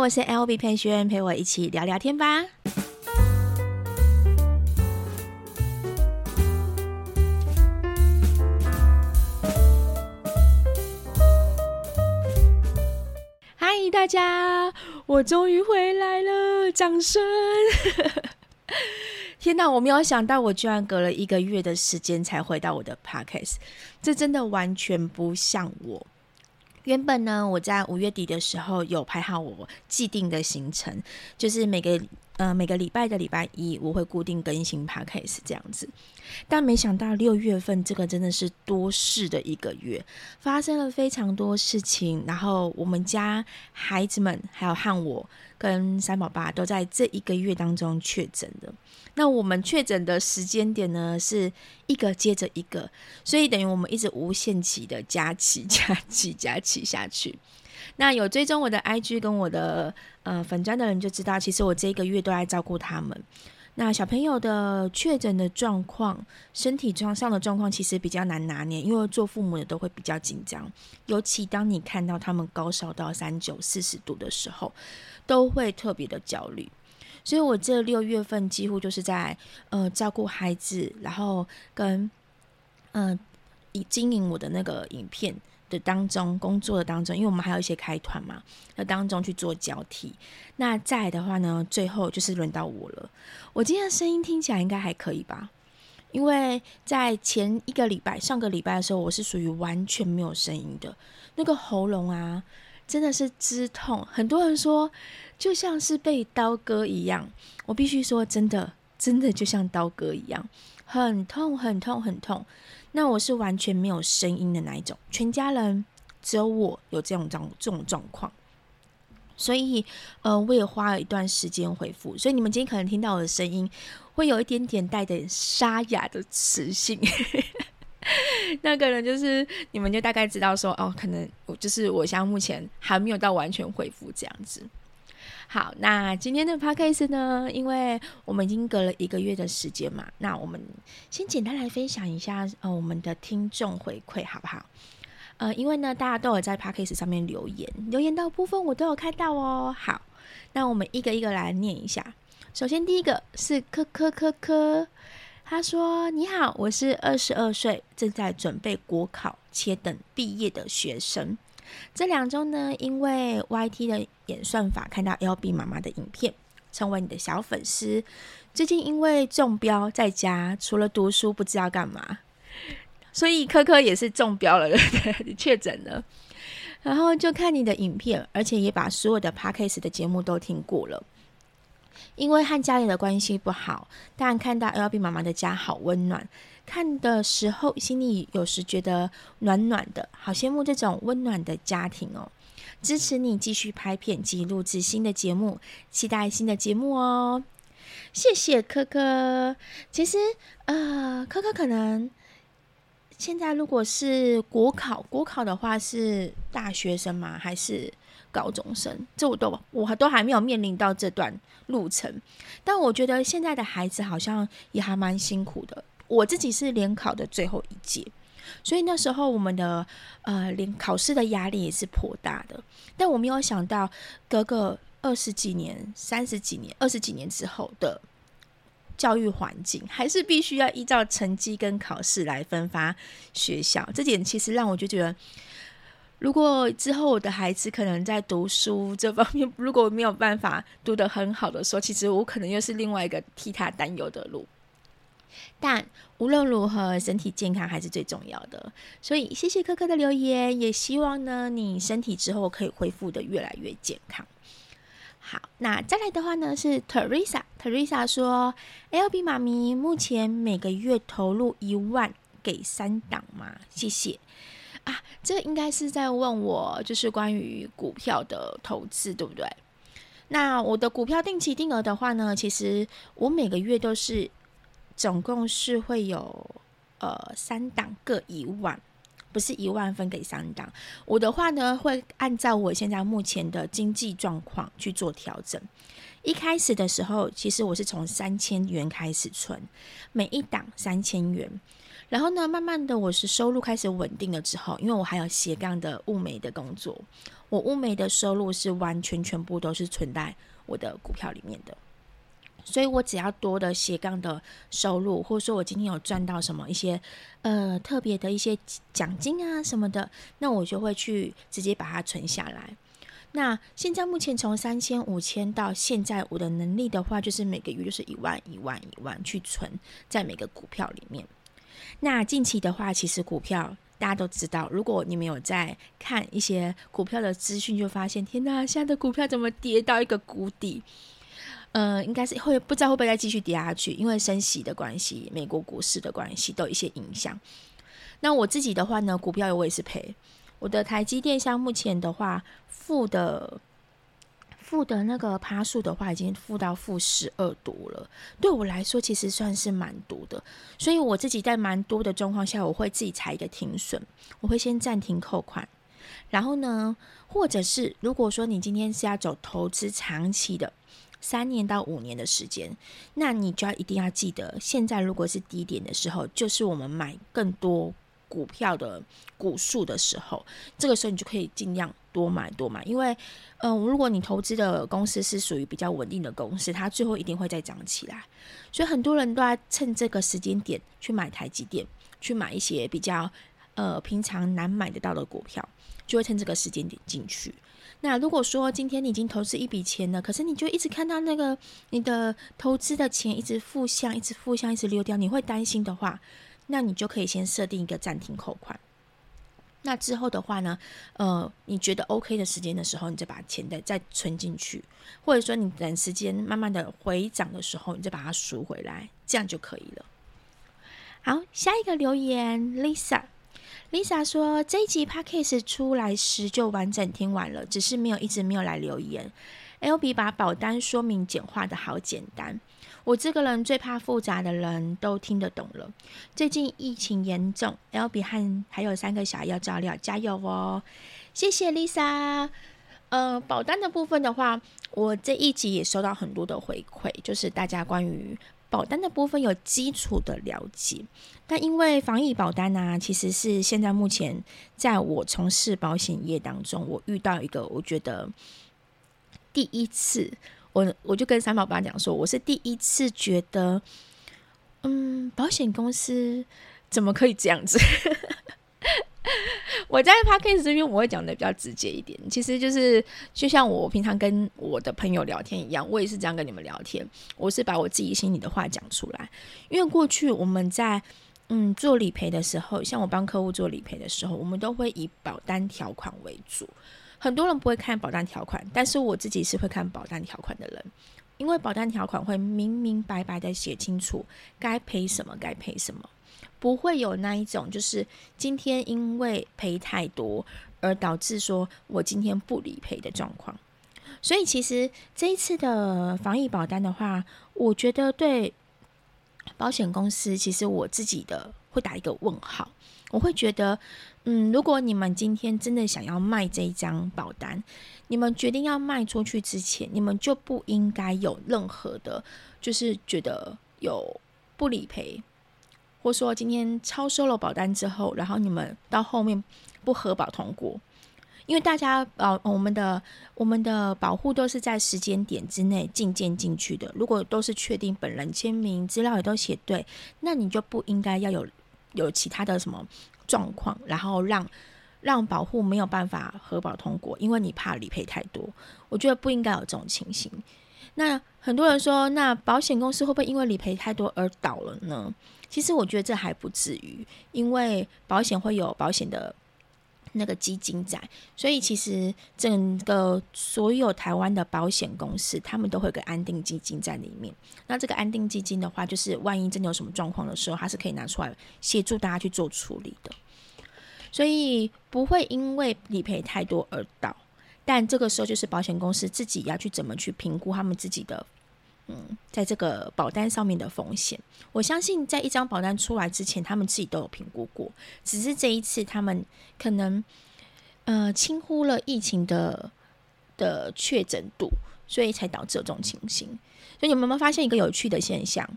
我是 LB 佩萱，陪我一起聊聊天吧。嗨，大家，我终于回来了，掌声！天哪，我没有想到，我居然隔了一个月的时间才回到我的 Podcast，这真的完全不像我。原本呢，我在五月底的时候有排好我既定的行程，就是每个呃每个礼拜的礼拜一我会固定更新 Podcast 这样子。但没想到六月份这个真的是多事的一个月，发生了非常多事情，然后我们家孩子们还有和我。跟三宝爸都在这一个月当中确诊的，那我们确诊的时间点呢，是一个接着一个，所以等于我们一直无限期的加期、加期、加期下去。那有追踪我的 IG 跟我的呃粉砖的人就知道，其实我这一个月都在照顾他们。那小朋友的确诊的状况，身体状上的状况其实比较难拿捏，因为做父母的都会比较紧张，尤其当你看到他们高烧到三九四十度的时候，都会特别的焦虑。所以我这六月份几乎就是在呃照顾孩子，然后跟嗯以、呃、经营我的那个影片。的当中工作的当中，因为我们还有一些开团嘛，那当中去做交替。那再的话呢，最后就是轮到我了。我今天的声音听起来应该还可以吧？因为在前一个礼拜、上个礼拜的时候，我是属于完全没有声音的，那个喉咙啊，真的是之痛。很多人说就像是被刀割一样，我必须说，真的，真的就像刀割一样，很痛，很痛，很痛。那我是完全没有声音的那一种，全家人只有我有这种状这种状况，所以呃，我也花了一段时间恢复。所以你们今天可能听到我的声音会有一点点带点沙哑的磁性，那可能就是你们就大概知道说哦，可能我就是我现在目前还没有到完全恢复这样子。好，那今天的 podcast 呢，因为我们已经隔了一个月的时间嘛，那我们先简单来分享一下呃我们的听众回馈好不好？呃，因为呢大家都有在 podcast 上面留言，留言到部分我都有看到哦。好，那我们一个一个来念一下。首先第一个是科科科科，他说：“你好，我是二十二岁，正在准备国考且等毕业的学生。”这两周呢，因为 YT 的演算法看到 LB 妈妈的影片，成为你的小粉丝。最近因为中标，在家除了读书不知道干嘛，所以科科也是中标了，对 不对？确诊了，然后就看你的影片，而且也把所有的 Podcast 的节目都听过了。因为和家里的关系不好，但看到 LB 妈妈的家好温暖。看的时候，心里有时觉得暖暖的，好羡慕这种温暖的家庭哦。支持你继续拍片及录制新的节目，期待新的节目哦。谢谢科科。其实，呃，科科可能现在如果是国考，国考的话是大学生吗？还是高中生？这我都我都还没有面临到这段路程。但我觉得现在的孩子好像也还蛮辛苦的。我自己是联考的最后一届，所以那时候我们的呃联考试的压力也是颇大的。但我没有想到，隔个二十几年、三十几年、二十几年之后的教育环境，还是必须要依照成绩跟考试来分发学校。这点其实让我就觉得，如果之后我的孩子可能在读书这方面如果没有办法读得很好的时候，其实我可能又是另外一个替他担忧的路。但无论如何，身体健康还是最重要的。所以谢谢科科的留言，也希望呢你身体之后可以恢复得越来越健康。好，那再来的话呢是 Teresa，Teresa 说：“LB 妈咪目前每个月投入一万给三档吗？谢谢啊，这应该是在问我就是关于股票的投资，对不对？那我的股票定期定额的话呢，其实我每个月都是。”总共是会有呃三档各一万，不是一万分给三档。我的话呢，会按照我现在目前的经济状况去做调整。一开始的时候，其实我是从三千元开始存，每一档三千元。然后呢，慢慢的我是收入开始稳定了之后，因为我还有斜杠的物美的工作，我物美的收入是完全全部都是存在我的股票里面的。所以我只要多的斜杠的收入，或者说我今天有赚到什么一些呃特别的一些奖金啊什么的，那我就会去直接把它存下来。那现在目前从三千、五千到现在，我的能力的话，就是每个月就是一万、一万、一万去存在每个股票里面。那近期的话，其实股票大家都知道，如果你们有在看一些股票的资讯，就发现天哪，现在的股票怎么跌到一个谷底？呃，应该是会不知道会不会再继续跌下去，因为升息的关系，美国股市的关系都有一些影响。那我自己的话呢，股票我也是赔。我的台积电像目前的话，负的负的那个趴数的话，已经负到负十二多了。对我来说，其实算是蛮多的。所以我自己在蛮多的状况下，我会自己踩一个停损，我会先暂停扣款。然后呢，或者是如果说你今天是要走投资长期的，三年到五年的时间，那你就要一定要记得，现在如果是低点的时候，就是我们买更多。股票的股数的时候，这个时候你就可以尽量多买多买，因为，嗯、如果你投资的公司是属于比较稳定的公司，它最后一定会再涨起来。所以很多人都在趁这个时间点去买台积电，去买一些比较呃平常难买得到的股票，就会趁这个时间点进去。那如果说今天你已经投资一笔钱了，可是你就一直看到那个你的投资的钱一直负向，一直负向，一直溜掉，你会担心的话。那你就可以先设定一个暂停扣款。那之后的话呢，呃，你觉得 OK 的时间的时候，你再把钱再再存进去，或者说你等时间慢慢的回涨的时候，你再把它赎回来，这样就可以了。好，下一个留言 Lisa Lisa 说这一集 Podcast 出来时就完整听完了，只是没有一直没有来留言。LB 把保单说明简化的好简单。我这个人最怕复杂的人都听得懂了。最近疫情严重，L B 和还有三个小孩要照料，加油哦！谢谢 Lisa。呃，保单的部分的话，我这一集也收到很多的回馈，就是大家关于保单的部分有基础的了解。但因为防疫保单呢、啊，其实是现在目前在我从事保险业当中，我遇到一个我觉得第一次。我我就跟三宝爸讲说，我是第一次觉得，嗯，保险公司怎么可以这样子？我在 Podcast 这边我会讲的比较直接一点，其实就是就像我平常跟我的朋友聊天一样，我也是这样跟你们聊天，我是把我自己心里的话讲出来。因为过去我们在嗯做理赔的时候，像我帮客户做理赔的时候，我们都会以保单条款为主。很多人不会看保单条款，但是我自己是会看保单条款的人，因为保单条款会明明白白的写清楚该赔什么，该赔什么，不会有那一种就是今天因为赔太多而导致说我今天不理赔的状况。所以其实这一次的防疫保单的话，我觉得对保险公司，其实我自己的会打一个问号，我会觉得。嗯，如果你们今天真的想要卖这一张保单，你们决定要卖出去之前，你们就不应该有任何的，就是觉得有不理赔，或说今天超收了保单之后，然后你们到后面不核保通过，因为大家呃，我们的我们的保护都是在时间点之内进件进去的，如果都是确定本人签名，资料也都写对，那你就不应该要有有其他的什么。状况，然后让让保护没有办法核保通过，因为你怕理赔太多。我觉得不应该有这种情形。那很多人说，那保险公司会不会因为理赔太多而倒了呢？其实我觉得这还不至于，因为保险会有保险的那个基金在，所以其实整个所有台湾的保险公司，他们都会有个安定基金在里面。那这个安定基金的话，就是万一真的有什么状况的时候，它是可以拿出来协助大家去做处理的。所以不会因为理赔太多而倒，但这个时候就是保险公司自己要去怎么去评估他们自己的，嗯，在这个保单上面的风险。我相信在一张保单出来之前，他们自己都有评估过，只是这一次他们可能呃轻忽了疫情的的确诊度，所以才导致这种情形。所以你们有没有发现一个有趣的现象？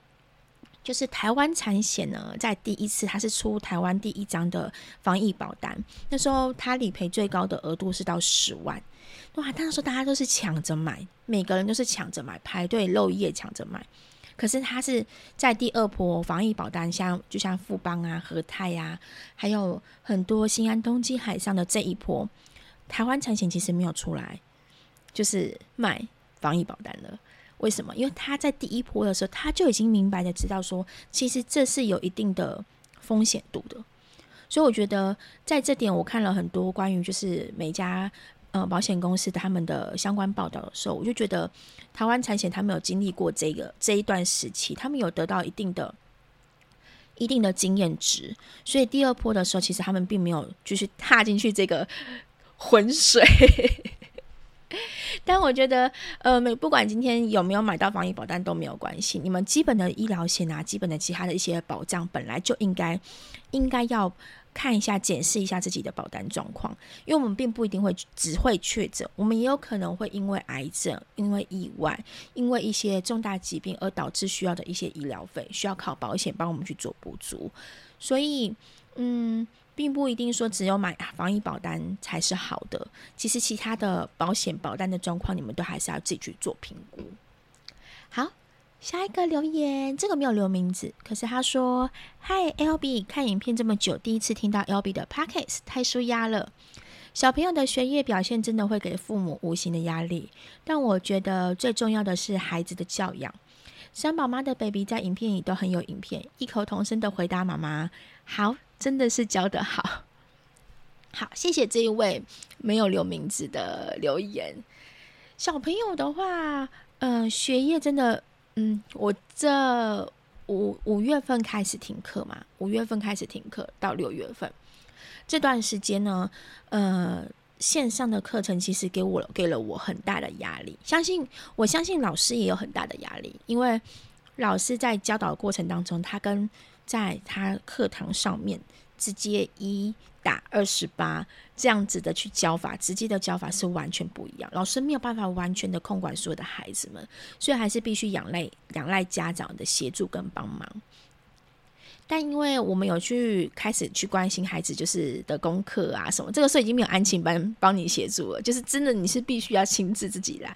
就是台湾产险呢，在第一次它是出台湾第一张的防疫保单，那时候它理赔最高的额度是到十万，哇！那时候大家都是抢着买，每个人都是抢着买，排队漏夜抢着买。可是它是在第二波防疫保单，像就像富邦啊、和泰啊，还有很多新安、东基、海上的这一波，台湾产险其实没有出来，就是卖防疫保单了。为什么？因为他在第一波的时候，他就已经明白的知道说，其实这是有一定的风险度的。所以我觉得在这点，我看了很多关于就是每家呃保险公司他们的相关报道的时候，我就觉得台湾产险他们有经历过这个这一段时期，他们有得到一定的一定的经验值，所以第二波的时候，其实他们并没有继续踏进去这个 浑水。但我觉得，呃，没不管今天有没有买到防疫保单都没有关系。你们基本的医疗险啊，基本的其他的一些保障，本来就应该应该要看一下、检视一下自己的保单状况。因为我们并不一定会只会确诊，我们也有可能会因为癌症、因为意外、因为一些重大疾病而导致需要的一些医疗费，需要靠保险帮我们去做补足。所以，嗯。并不一定说只有买防疫保单才是好的，其实其他的保险保单的状况，你们都还是要自己去做评估。好，下一个留言，这个没有留名字，可是他说：“嗨，LB，看影片这么久，第一次听到 LB 的 pockets 太舒压了。小朋友的学业表现真的会给父母无形的压力，但我觉得最重要的是孩子的教养。三宝妈的 baby 在影片里都很有影片，异口同声的回答妈妈好。”真的是教得好，好，谢谢这一位没有留名字的留言。小朋友的话，嗯、呃，学业真的，嗯，我这五五月份开始停课嘛，五月份开始停课到六月份。这段时间呢，呃，线上的课程其实给我给了我很大的压力，相信我相信老师也有很大的压力，因为老师在教导过程当中，他跟在他课堂上面直接一打二十八这样子的去教法，直接的教法是完全不一样。老师没有办法完全的控管所有的孩子们，所以还是必须仰赖仰赖家长的协助跟帮忙。但因为我们有去开始去关心孩子就是的功课啊什么，这个时候已经没有安亲班帮你协助了，就是真的你是必须要亲自自己来，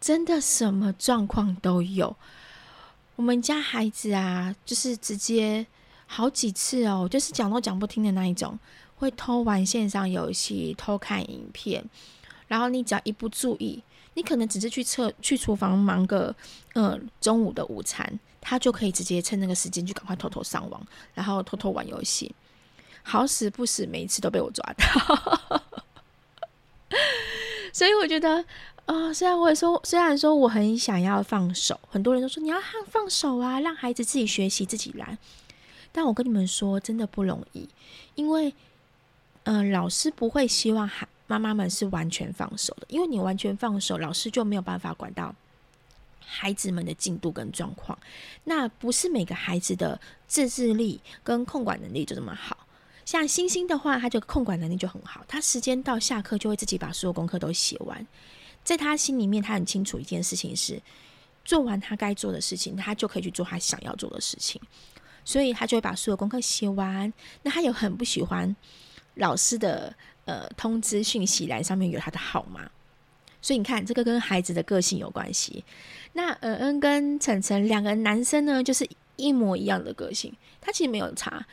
真的什么状况都有。我们家孩子啊，就是直接好几次哦，就是讲都讲不听的那一种，会偷玩线上游戏、偷看影片，然后你只要一不注意，你可能只是去厕去厨房忙个嗯、中午的午餐，他就可以直接趁那个时间就赶快偷偷上网，然后偷偷玩游戏，好死不死每一次都被我抓到，所以我觉得。啊、虽然我也说，虽然说我很想要放手，很多人都说你要放手啊，让孩子自己学习自己来。但我跟你们说，真的不容易，因为，嗯、呃，老师不会希望孩妈妈们是完全放手的，因为你完全放手，老师就没有办法管到孩子们的进度跟状况。那不是每个孩子的自制力跟控管能力就这么好。像星星的话，他就控管能力就很好，他时间到下课就会自己把所有功课都写完。在他心里面，他很清楚一件事情是，做完他该做的事情，他就可以去做他想要做的事情，所以他就会把所有功课写完。那他有很不喜欢老师的呃通知讯息栏上面有他的号码，所以你看这个跟孩子的个性有关系。那嗯嗯跟晨晨两个男生呢，就是一模一样的个性，他其实没有差。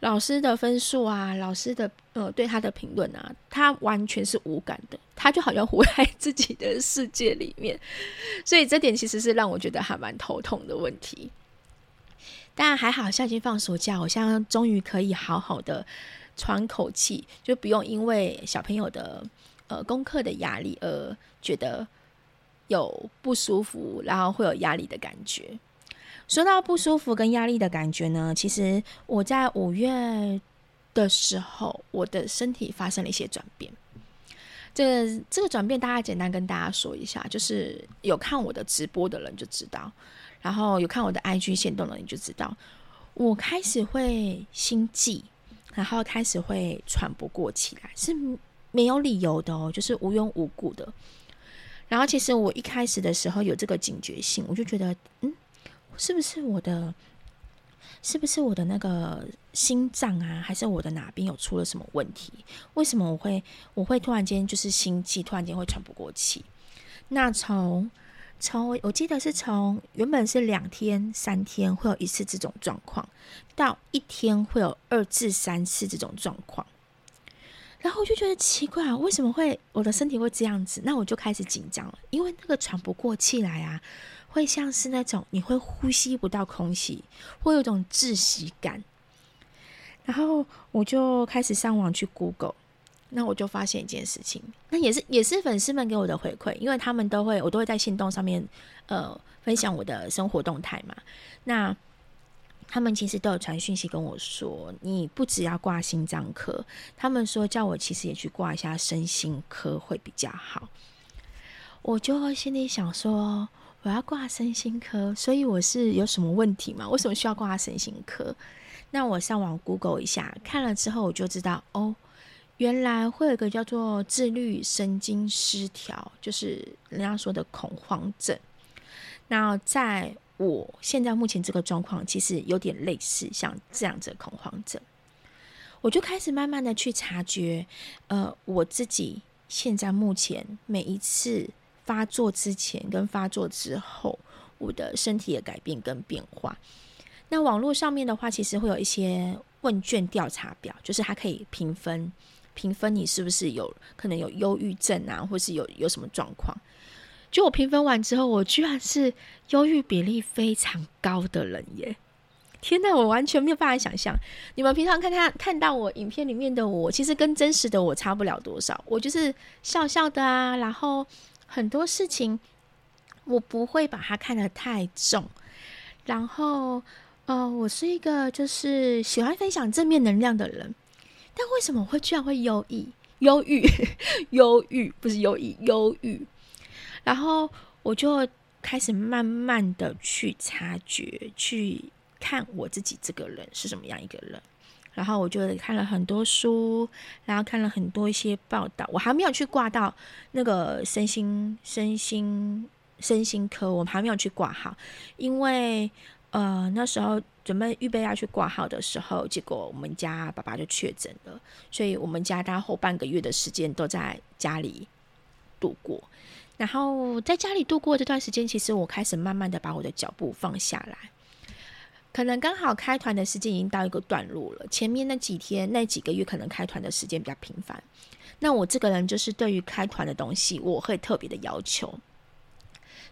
老师的分数啊，老师的呃对他的评论啊，他完全是无感的，他就好像活在自己的世界里面，所以这点其实是让我觉得还蛮头痛的问题。但还好，现在放暑假，我现在终于可以好好的喘口气，就不用因为小朋友的呃功课的压力而觉得有不舒服，然后会有压力的感觉。说到不舒服跟压力的感觉呢，其实我在五月的时候，我的身体发生了一些转变。这这个转变，大家简单跟大家说一下，就是有看我的直播的人就知道，然后有看我的 IG 限动的你就知道，我开始会心悸，然后开始会喘不过气来，是没有理由的哦，就是无缘无故的。然后其实我一开始的时候有这个警觉性，我就觉得，嗯。是不是我的？是不是我的那个心脏啊，还是我的哪边有出了什么问题？为什么我会我会突然间就是心悸，突然间会喘不过气？那从从我记得是从原本是两天三天会有一次这种状况，到一天会有二至三次这种状况，然后我就觉得奇怪啊，为什么会我的身体会这样子？那我就开始紧张了，因为那个喘不过气来啊。会像是那种你会呼吸不到空气，会有一种窒息感。然后我就开始上网去 Google，那我就发现一件事情，那也是也是粉丝们给我的回馈，因为他们都会我都会在限动上面呃分享我的生活动态嘛。那他们其实都有传讯息跟我说，你不只要挂心脏科，他们说叫我其实也去挂一下身心科会比较好。我就会心里想说。我要挂身心科，所以我是有什么问题吗？为什么需要挂身心科？那我上网 Google 一下，看了之后我就知道，哦，原来会有个叫做自律神经失调，就是人家说的恐慌症。那在我现在目前这个状况，其实有点类似像这样子的恐慌症。我就开始慢慢的去察觉，呃，我自己现在目前每一次。发作之前跟发作之后，我的身体的改变跟变化。那网络上面的话，其实会有一些问卷调查表，就是它可以评分，评分你是不是有可能有忧郁症啊，或是有有什么状况。就我评分完之后，我居然是忧郁比例非常高的人耶！天呐，我完全没有办法想象。你们平常看看看到我影片里面的我，其实跟真实的我差不了多少。我就是笑笑的啊，然后。很多事情我不会把它看得太重，然后，呃，我是一个就是喜欢分享正面能量的人，但为什么会居然会忧郁？忧郁，忧郁，不是忧郁，忧郁。然后我就开始慢慢的去察觉，去看我自己这个人是什么样一个人。然后我就看了很多书，然后看了很多一些报道。我还没有去挂到那个身心身心身心科，我还没有去挂号，因为呃那时候准备预备要去挂号的时候，结果我们家爸爸就确诊了，所以我们家大概后半个月的时间都在家里度过。然后在家里度过这段时间，其实我开始慢慢的把我的脚步放下来。可能刚好开团的时间已经到一个段落了，前面那几天那几个月可能开团的时间比较频繁。那我这个人就是对于开团的东西，我会特别的要求，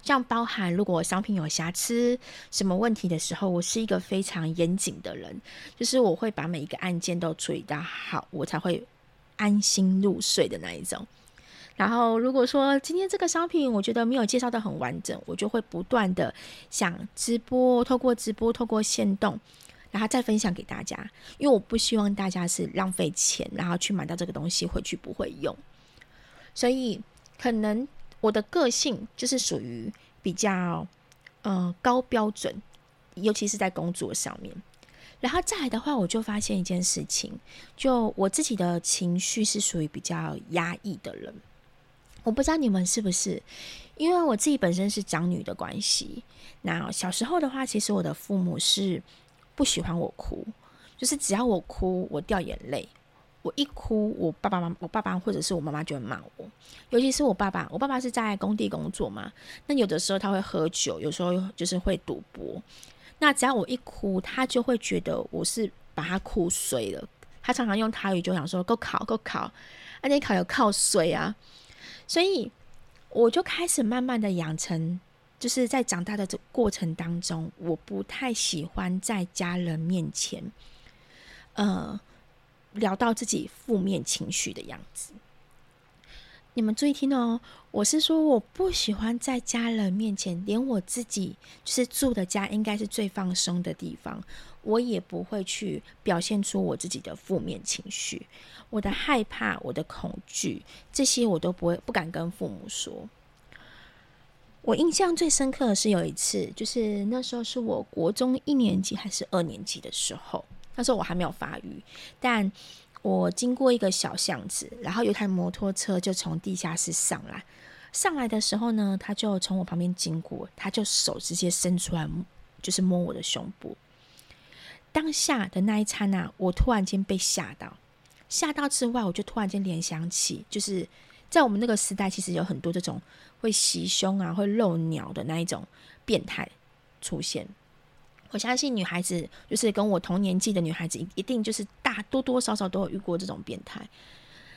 这样包含如果商品有瑕疵、什么问题的时候，我是一个非常严谨的人，就是我会把每一个案件都处理到好，我才会安心入睡的那一种。然后，如果说今天这个商品我觉得没有介绍得很完整，我就会不断的想直播，透过直播，透过线动，然后再分享给大家。因为我不希望大家是浪费钱，然后去买到这个东西回去不会用。所以，可能我的个性就是属于比较呃高标准，尤其是在工作上面。然后再来的话，我就发现一件事情，就我自己的情绪是属于比较压抑的人。我不知道你们是不是，因为我自己本身是长女的关系。那小时候的话，其实我的父母是不喜欢我哭，就是只要我哭，我掉眼泪，我一哭，我爸爸妈我爸爸或者是我妈妈就会骂我。尤其是我爸爸，我爸爸是在工地工作嘛，那有的时候他会喝酒，有时候就是会赌博。那只要我一哭，他就会觉得我是把他哭碎了。他常常用台语就想说：“够考，够考，啊，你考有靠衰啊。”所以，我就开始慢慢的养成，就是在长大的过程当中，我不太喜欢在家人面前，呃，聊到自己负面情绪的样子。你们注意听哦，我是说我不喜欢在家人面前，连我自己就是住的家，应该是最放松的地方。我也不会去表现出我自己的负面情绪，我的害怕、我的恐惧，这些我都不会不敢跟父母说。我印象最深刻的是有一次，就是那时候是我国中一年级还是二年级的时候，那时候我还没有发育，但我经过一个小巷子，然后有台摩托车就从地下室上来，上来的时候呢，他就从我旁边经过，他就手直接伸出来。就是摸我的胸部。当下的那一刹那，我突然间被吓到，吓到之外，我就突然间联想起，就是在我们那个时代，其实有很多这种会袭胸啊、会露鸟的那一种变态出现。我相信女孩子，就是跟我同年纪的女孩子，一定就是大多多少少都有遇过这种变态。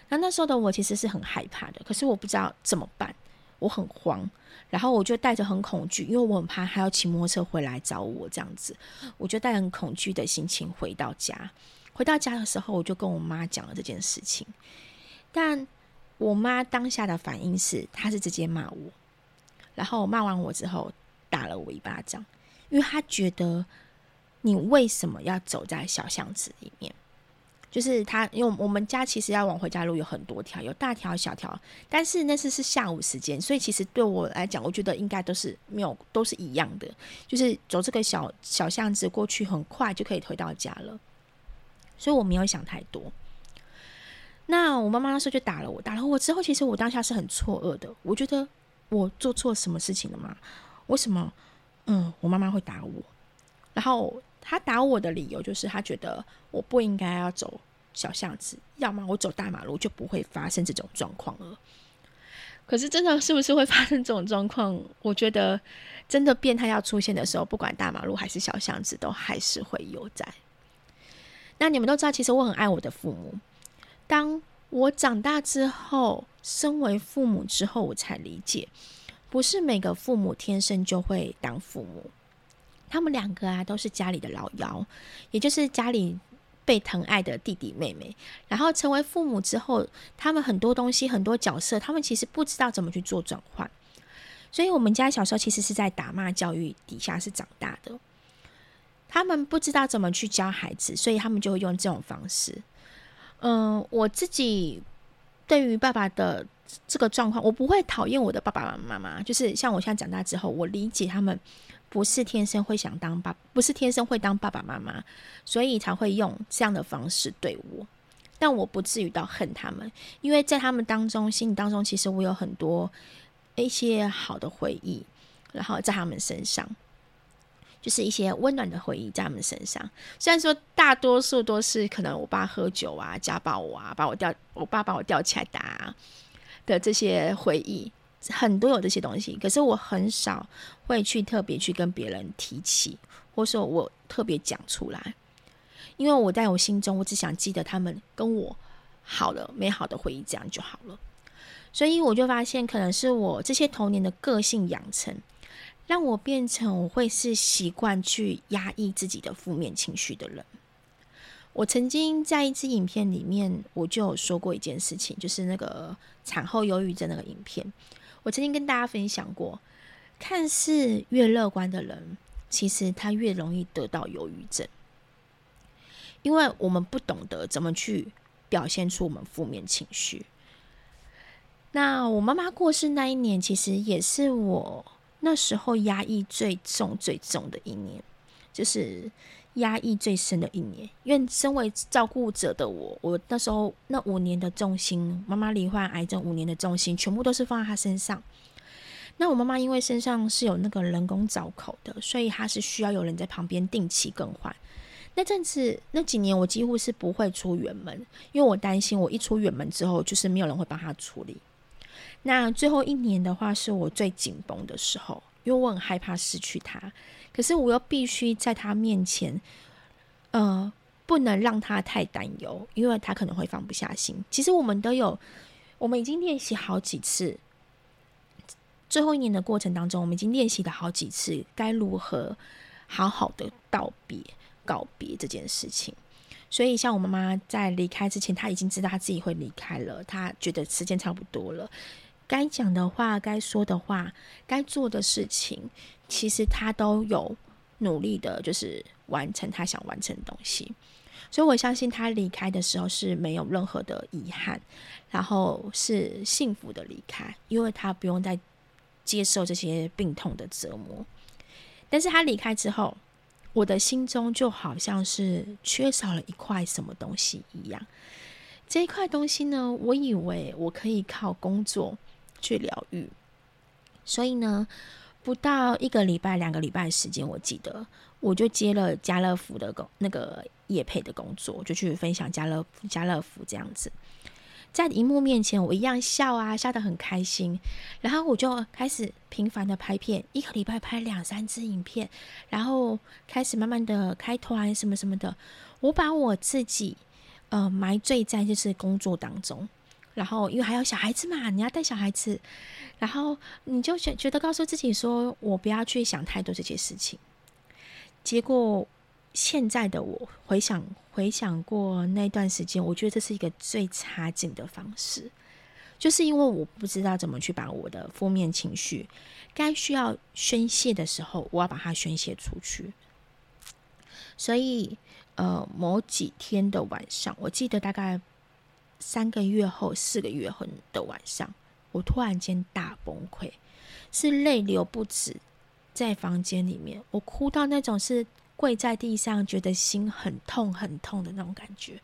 那那时候的我其实是很害怕的，可是我不知道怎么办，我很慌，然后我就带着很恐惧，因为我很怕他要骑摩托车回来找我这样子，我就带着很恐惧的心情回到家。回到家的时候，我就跟我妈讲了这件事情，但我妈当下的反应是，她是直接骂我，然后骂完我之后，打了我一巴掌。因为他觉得你为什么要走在小巷子里面？就是他，因为我们家其实要往回家路有很多条，有大条小条，但是那次是下午时间，所以其实对我来讲，我觉得应该都是没有都是一样的，就是走这个小小巷子过去很快就可以回到家了，所以我没有想太多。那我妈妈那时候就打了我，打了我之后，其实我当下是很错愕的，我觉得我做错什么事情了吗？为什么？嗯，我妈妈会打我，然后她打我的理由就是她觉得我不应该要走小巷子，要么我走大马路就不会发生这种状况了。可是真的是不是会发生这种状况？我觉得真的变态要出现的时候，不管大马路还是小巷子，都还是会有在。那你们都知道，其实我很爱我的父母。当我长大之后，身为父母之后，我才理解。不是每个父母天生就会当父母，他们两个啊都是家里的老幺，也就是家里被疼爱的弟弟妹妹。然后成为父母之后，他们很多东西、很多角色，他们其实不知道怎么去做转换。所以，我们家小时候其实是在打骂教育底下是长大的。他们不知道怎么去教孩子，所以他们就会用这种方式。嗯，我自己对于爸爸的。这个状况，我不会讨厌我的爸爸妈妈。就是像我现在长大之后，我理解他们不是天生会想当爸，不是天生会当爸爸妈妈，所以才会用这样的方式对我。但我不至于到恨他们，因为在他们当中，心里当中，其实我有很多一些好的回忆，然后在他们身上，就是一些温暖的回忆在他们身上。虽然说大多数都是可能我爸喝酒啊，家暴我啊，把我吊，我爸把我吊起来打。的这些回忆，很多有这些东西，可是我很少会去特别去跟别人提起，或说我特别讲出来，因为我在我心中，我只想记得他们跟我好的美好的回忆，这样就好了。所以我就发现，可能是我这些童年的个性养成，让我变成我会是习惯去压抑自己的负面情绪的人。我曾经在一支影片里面，我就有说过一件事情，就是那个产后忧郁症那个影片。我曾经跟大家分享过，看似越乐观的人，其实他越容易得到忧郁症，因为我们不懂得怎么去表现出我们负面情绪。那我妈妈过世那一年，其实也是我那时候压抑最重、最重的一年，就是。压抑最深的一年，因为身为照顾者的我，我那时候那五年的重心，妈妈罹患癌症五年的重心，全部都是放在她身上。那我妈妈因为身上是有那个人工造口的，所以她是需要有人在旁边定期更换。那阵子那几年，我几乎是不会出远门，因为我担心我一出远门之后，就是没有人会帮她处理。那最后一年的话，是我最紧绷的时候，因为我很害怕失去她。可是我又必须在他面前，呃，不能让他太担忧，因为他可能会放不下心。其实我们都有，我们已经练习好几次。最后一年的过程当中，我们已经练习了好几次该如何好好的道别、告别这件事情。所以，像我妈妈在离开之前，她已经知道她自己会离开了，她觉得时间差不多了。该讲的话、该说的话、该做的事情，其实他都有努力的，就是完成他想完成的东西。所以我相信他离开的时候是没有任何的遗憾，然后是幸福的离开，因为他不用再接受这些病痛的折磨。但是他离开之后，我的心中就好像是缺少了一块什么东西一样。这一块东西呢，我以为我可以靠工作。去疗愈，所以呢，不到一个礼拜、两个礼拜的时间，我记得我就接了家乐福的工那个业配的工作，就去分享家乐家乐福这样子。在荧幕面前，我一样笑啊，笑得很开心。然后我就开始频繁的拍片，一个礼拜拍两三支影片，然后开始慢慢的开团什么什么的。我把我自己呃埋醉在就是工作当中，然后因为还有小孩子嘛，你要带小孩子，然后你就觉觉得告诉自己说，我不要去想太多这些事情。结果。现在的我回想回想过那段时间，我觉得这是一个最差劲的方式，就是因为我不知道怎么去把我的负面情绪，该需要宣泄的时候，我要把它宣泄出去。所以，呃，某几天的晚上，我记得大概三个月后、四个月后的晚上，我突然间大崩溃，是泪流不止，在房间里面，我哭到那种是。跪在地上，觉得心很痛很痛的那种感觉，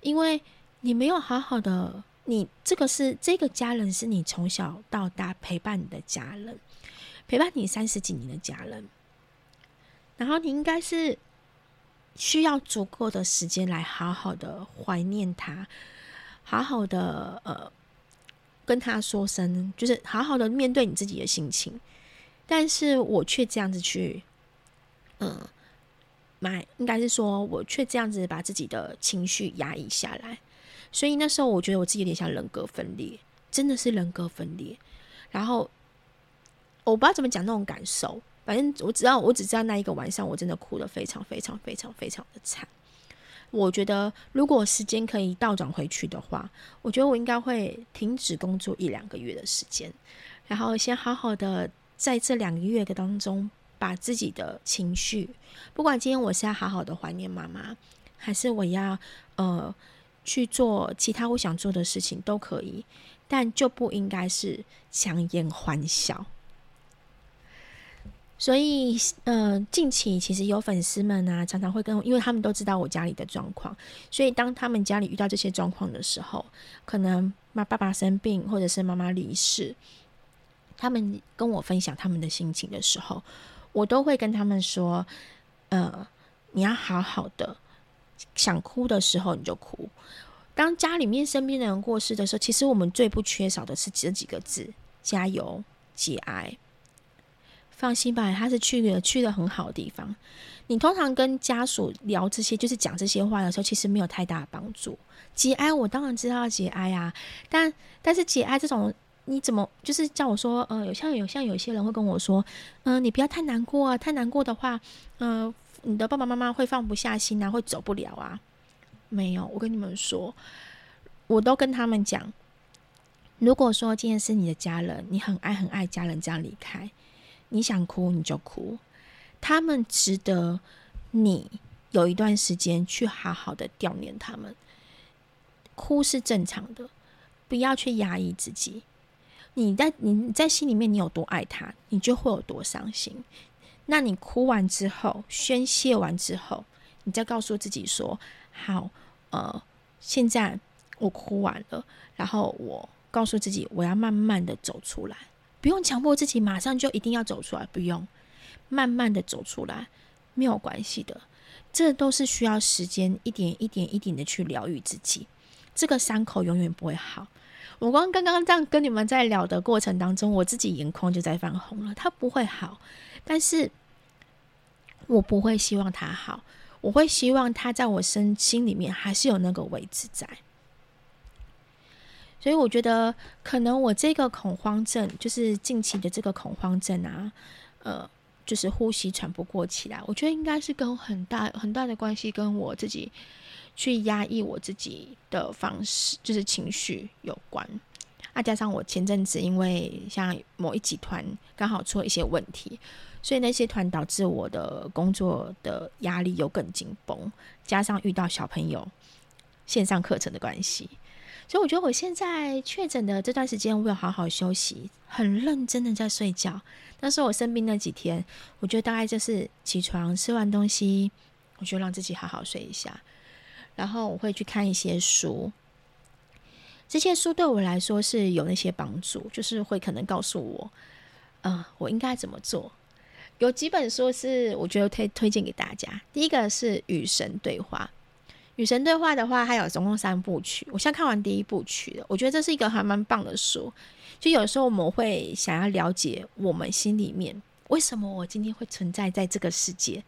因为你没有好好的，你这个是这个家人是你从小到大陪伴你的家人，陪伴你三十几年的家人，然后你应该是需要足够的时间来好好的怀念他，好好的呃跟他说声，就是好好的面对你自己的心情，但是我却这样子去。嗯，买应该是说，我却这样子把自己的情绪压抑下来，所以那时候我觉得我自己有点像人格分裂，真的是人格分裂。然后我不知道怎么讲那种感受，反正我只知道，我只知道那一个晚上我真的哭得非常非常非常非常的惨。我觉得如果时间可以倒转回去的话，我觉得我应该会停止工作一两个月的时间，然后先好好的在这两个月的当中。把自己的情绪，不管今天我是要好好的怀念妈妈，还是我要呃去做其他我想做的事情都可以，但就不应该是强颜欢笑。所以，呃，近期其实有粉丝们啊，常常会跟，因为他们都知道我家里的状况，所以当他们家里遇到这些状况的时候，可能妈爸爸生病，或者是妈妈离世，他们跟我分享他们的心情的时候。我都会跟他们说，呃，你要好好的，想哭的时候你就哭。当家里面身边的人过世的时候，其实我们最不缺少的是这几个字：加油、节哀。放心吧，他是去了去了很好的地方。你通常跟家属聊这些，就是讲这些话的时候，其实没有太大的帮助。节哀，我当然知道节哀啊，但但是节哀这种。你怎么就是叫我说，呃，有像有像有些人会跟我说，嗯、你不要太难过啊，太难过的话，呃，你的爸爸妈妈会放不下心啊，会走不了啊。没有，我跟你们说，我都跟他们讲，如果说今天是你的家人，你很爱很爱家人这样离开，你想哭你就哭，他们值得你有一段时间去好好的悼念他们，哭是正常的，不要去压抑自己。你在你在心里面，你有多爱他，你就会有多伤心。那你哭完之后，宣泄完之后，你再告诉自己说：“好，呃，现在我哭完了，然后我告诉自己，我要慢慢的走出来，不用强迫自己马上就一定要走出来，不用，慢慢的走出来，没有关系的。这都是需要时间，一点一点一点的去疗愈自己。这个伤口永远不会好。”我光刚刚这样跟你们在聊的过程当中，我自己眼眶就在泛红了。他不会好，但是我不会希望他好，我会希望他在我身心里面还是有那个位置在。所以我觉得，可能我这个恐慌症，就是近期的这个恐慌症啊，呃，就是呼吸喘不过气来，我觉得应该是跟很大很大的关系跟我自己。去压抑我自己的方式，就是情绪有关。啊，加上我前阵子因为像某一集团刚好出了一些问题，所以那些团导致我的工作的压力又更紧绷。加上遇到小朋友线上课程的关系，所以我觉得我现在确诊的这段时间，我有好好休息，很认真的在睡觉。但是我生病那几天，我觉得大概就是起床吃完东西，我就让自己好好睡一下。然后我会去看一些书，这些书对我来说是有那些帮助，就是会可能告诉我，嗯、呃，我应该怎么做？有几本书是我觉得推推荐给大家。第一个是《与神对话》，《与神对话》的话，它有总共三部曲。我现在看完第一部曲了，我觉得这是一个还蛮棒的书。就有时候我们会想要了解我们心里面，为什么我今天会存在在这个世界？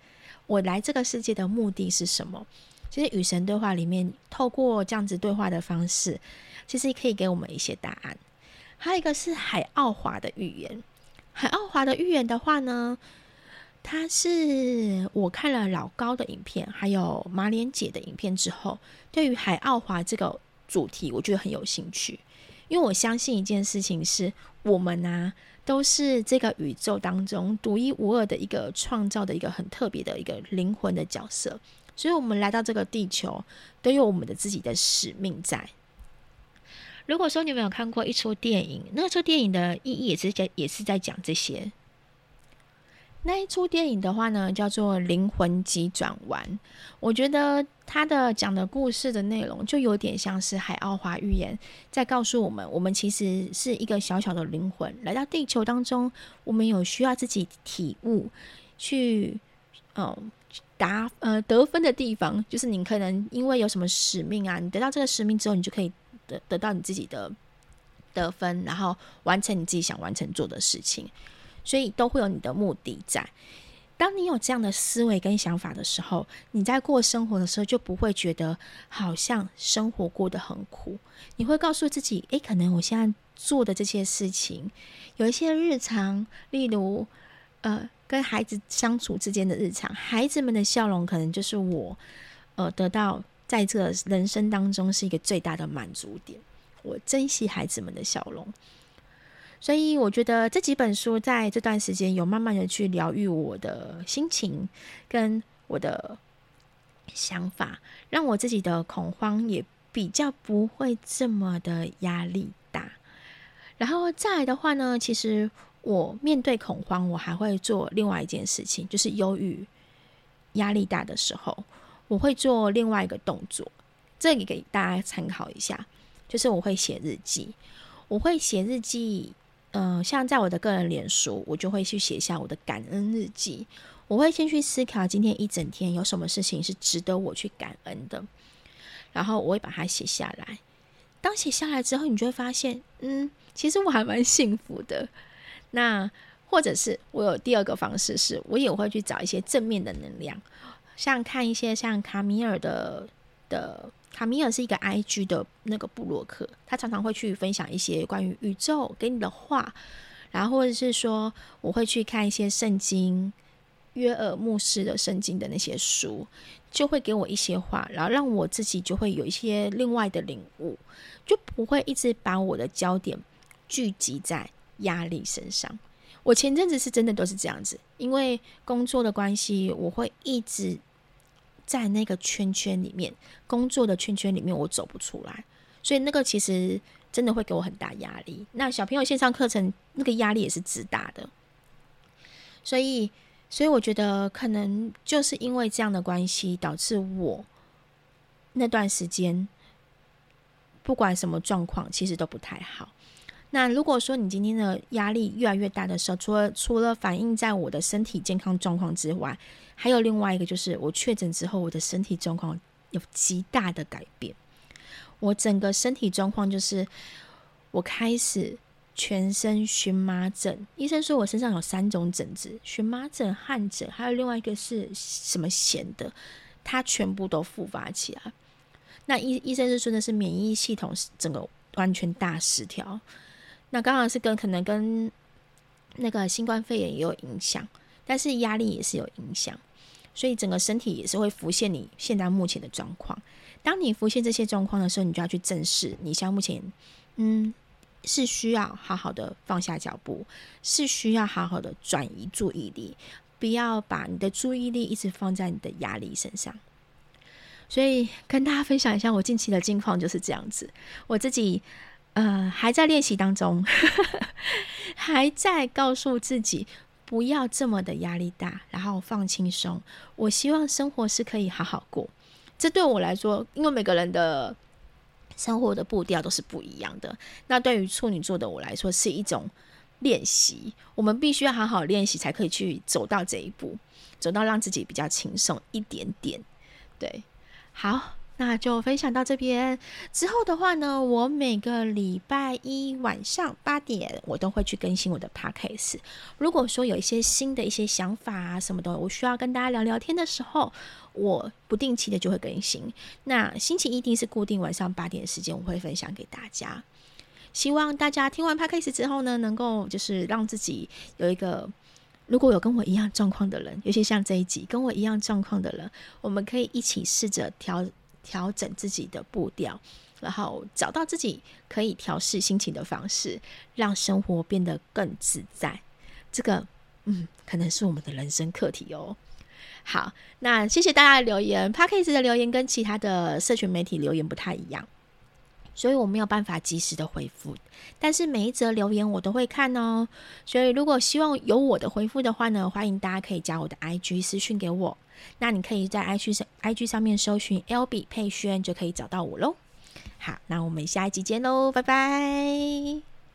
我来这个世界的目的是什么？其实《与神对话》里面，透过这样子对话的方式，其实可以给我们一些答案。还有一个是海奥华的预言，海奥华的预言的话呢，它是我看了老高的影片，还有马莲姐的影片之后，对于海奥华这个主题，我觉得很有兴趣。因为我相信一件事情是，我们啊都是这个宇宙当中独一无二的一个创造的一个很特别的一个灵魂的角色，所以我们来到这个地球都有我们的自己的使命在。如果说你们有看过一出电影，那出电影的意义也是在也是在讲这些。那一出电影的话呢，叫做《灵魂急转弯》。我觉得他的讲的故事的内容，就有点像是海奥华预言，在告诉我们：我们其实是一个小小的灵魂，来到地球当中，我们有需要自己体悟，去嗯达呃得分的地方，就是你可能因为有什么使命啊，你得到这个使命之后，你就可以得得到你自己的得分，然后完成你自己想完成做的事情。所以都会有你的目的在。当你有这样的思维跟想法的时候，你在过生活的时候就不会觉得好像生活过得很苦。你会告诉自己：诶，可能我现在做的这些事情，有一些日常，例如呃，跟孩子相处之间的日常，孩子们的笑容，可能就是我呃得到在这人生当中是一个最大的满足点。我珍惜孩子们的笑容。所以我觉得这几本书在这段时间有慢慢的去疗愈我的心情跟我的想法，让我自己的恐慌也比较不会这么的压力大。然后再来的话呢，其实我面对恐慌，我还会做另外一件事情，就是忧郁、压力大的时候，我会做另外一个动作，这里给大家参考一下，就是我会写日记，我会写日记。嗯、像在我的个人脸书，我就会去写下我的感恩日记。我会先去思考今天一整天有什么事情是值得我去感恩的，然后我会把它写下来。当写下来之后，你就会发现，嗯，其实我还蛮幸福的。那或者是我有第二个方式，是我也会去找一些正面的能量，像看一些像卡米尔的的。卡米尔是一个 IG 的那个布洛克，他常常会去分享一些关于宇宙给你的话，然后或者是说我会去看一些圣经，约尔牧师的圣经的那些书，就会给我一些话，然后让我自己就会有一些另外的领悟，就不会一直把我的焦点聚集在压力身上。我前阵子是真的都是这样子，因为工作的关系，我会一直。在那个圈圈里面，工作的圈圈里面，我走不出来，所以那个其实真的会给我很大压力。那小朋友线上课程那个压力也是自大的，所以，所以我觉得可能就是因为这样的关系，导致我那段时间不管什么状况，其实都不太好。那如果说你今天的压力越来越大的时候，除了除了反映在我的身体健康状况之外，还有另外一个就是我确诊之后，我的身体状况有极大的改变。我整个身体状况就是我开始全身荨麻疹，医生说我身上有三种疹子：荨麻疹、汗疹，还有另外一个是什么癬的，它全部都复发起来。那医医生是说的是免疫系统整个完全大失调。那刚好是跟可能跟那个新冠肺炎也有影响，但是压力也是有影响，所以整个身体也是会浮现你现在目前的状况。当你浮现这些状况的时候，你就要去正视你现在目前，嗯，是需要好好的放下脚步，是需要好好的转移注意力，不要把你的注意力一直放在你的压力身上。所以跟大家分享一下我近期的近况就是这样子，我自己。呃，还在练习当中，还在告诉自己不要这么的压力大，然后放轻松。我希望生活是可以好好过。这对我来说，因为每个人的生活的步调都是不一样的。那对于处女座的我来说，是一种练习，我们必须要好好练习，才可以去走到这一步，走到让自己比较轻松一点点。对，好。那就分享到这边之后的话呢，我每个礼拜一晚上八点，我都会去更新我的 podcast。如果说有一些新的一些想法啊什么的，我需要跟大家聊聊天的时候，我不定期的就会更新。那星期一定是固定晚上八点的时间，我会分享给大家。希望大家听完 podcast 之后呢，能够就是让自己有一个，如果有跟我一样状况的人，尤其像这一集跟我一样状况的人，我们可以一起试着调。调整自己的步调，然后找到自己可以调试心情的方式，让生活变得更自在。这个，嗯，可能是我们的人生课题哦。好，那谢谢大家的留言。Podcast 的留言跟其他的社群媒体留言不太一样，所以我没有办法及时的回复。但是每一则留言我都会看哦。所以如果希望有我的回复的话呢，欢迎大家可以加我的 IG 私讯给我。那你可以在 IG 上 IG 上面搜寻 LB 佩萱，就可以找到我喽。好，那我们下一集见喽，拜拜。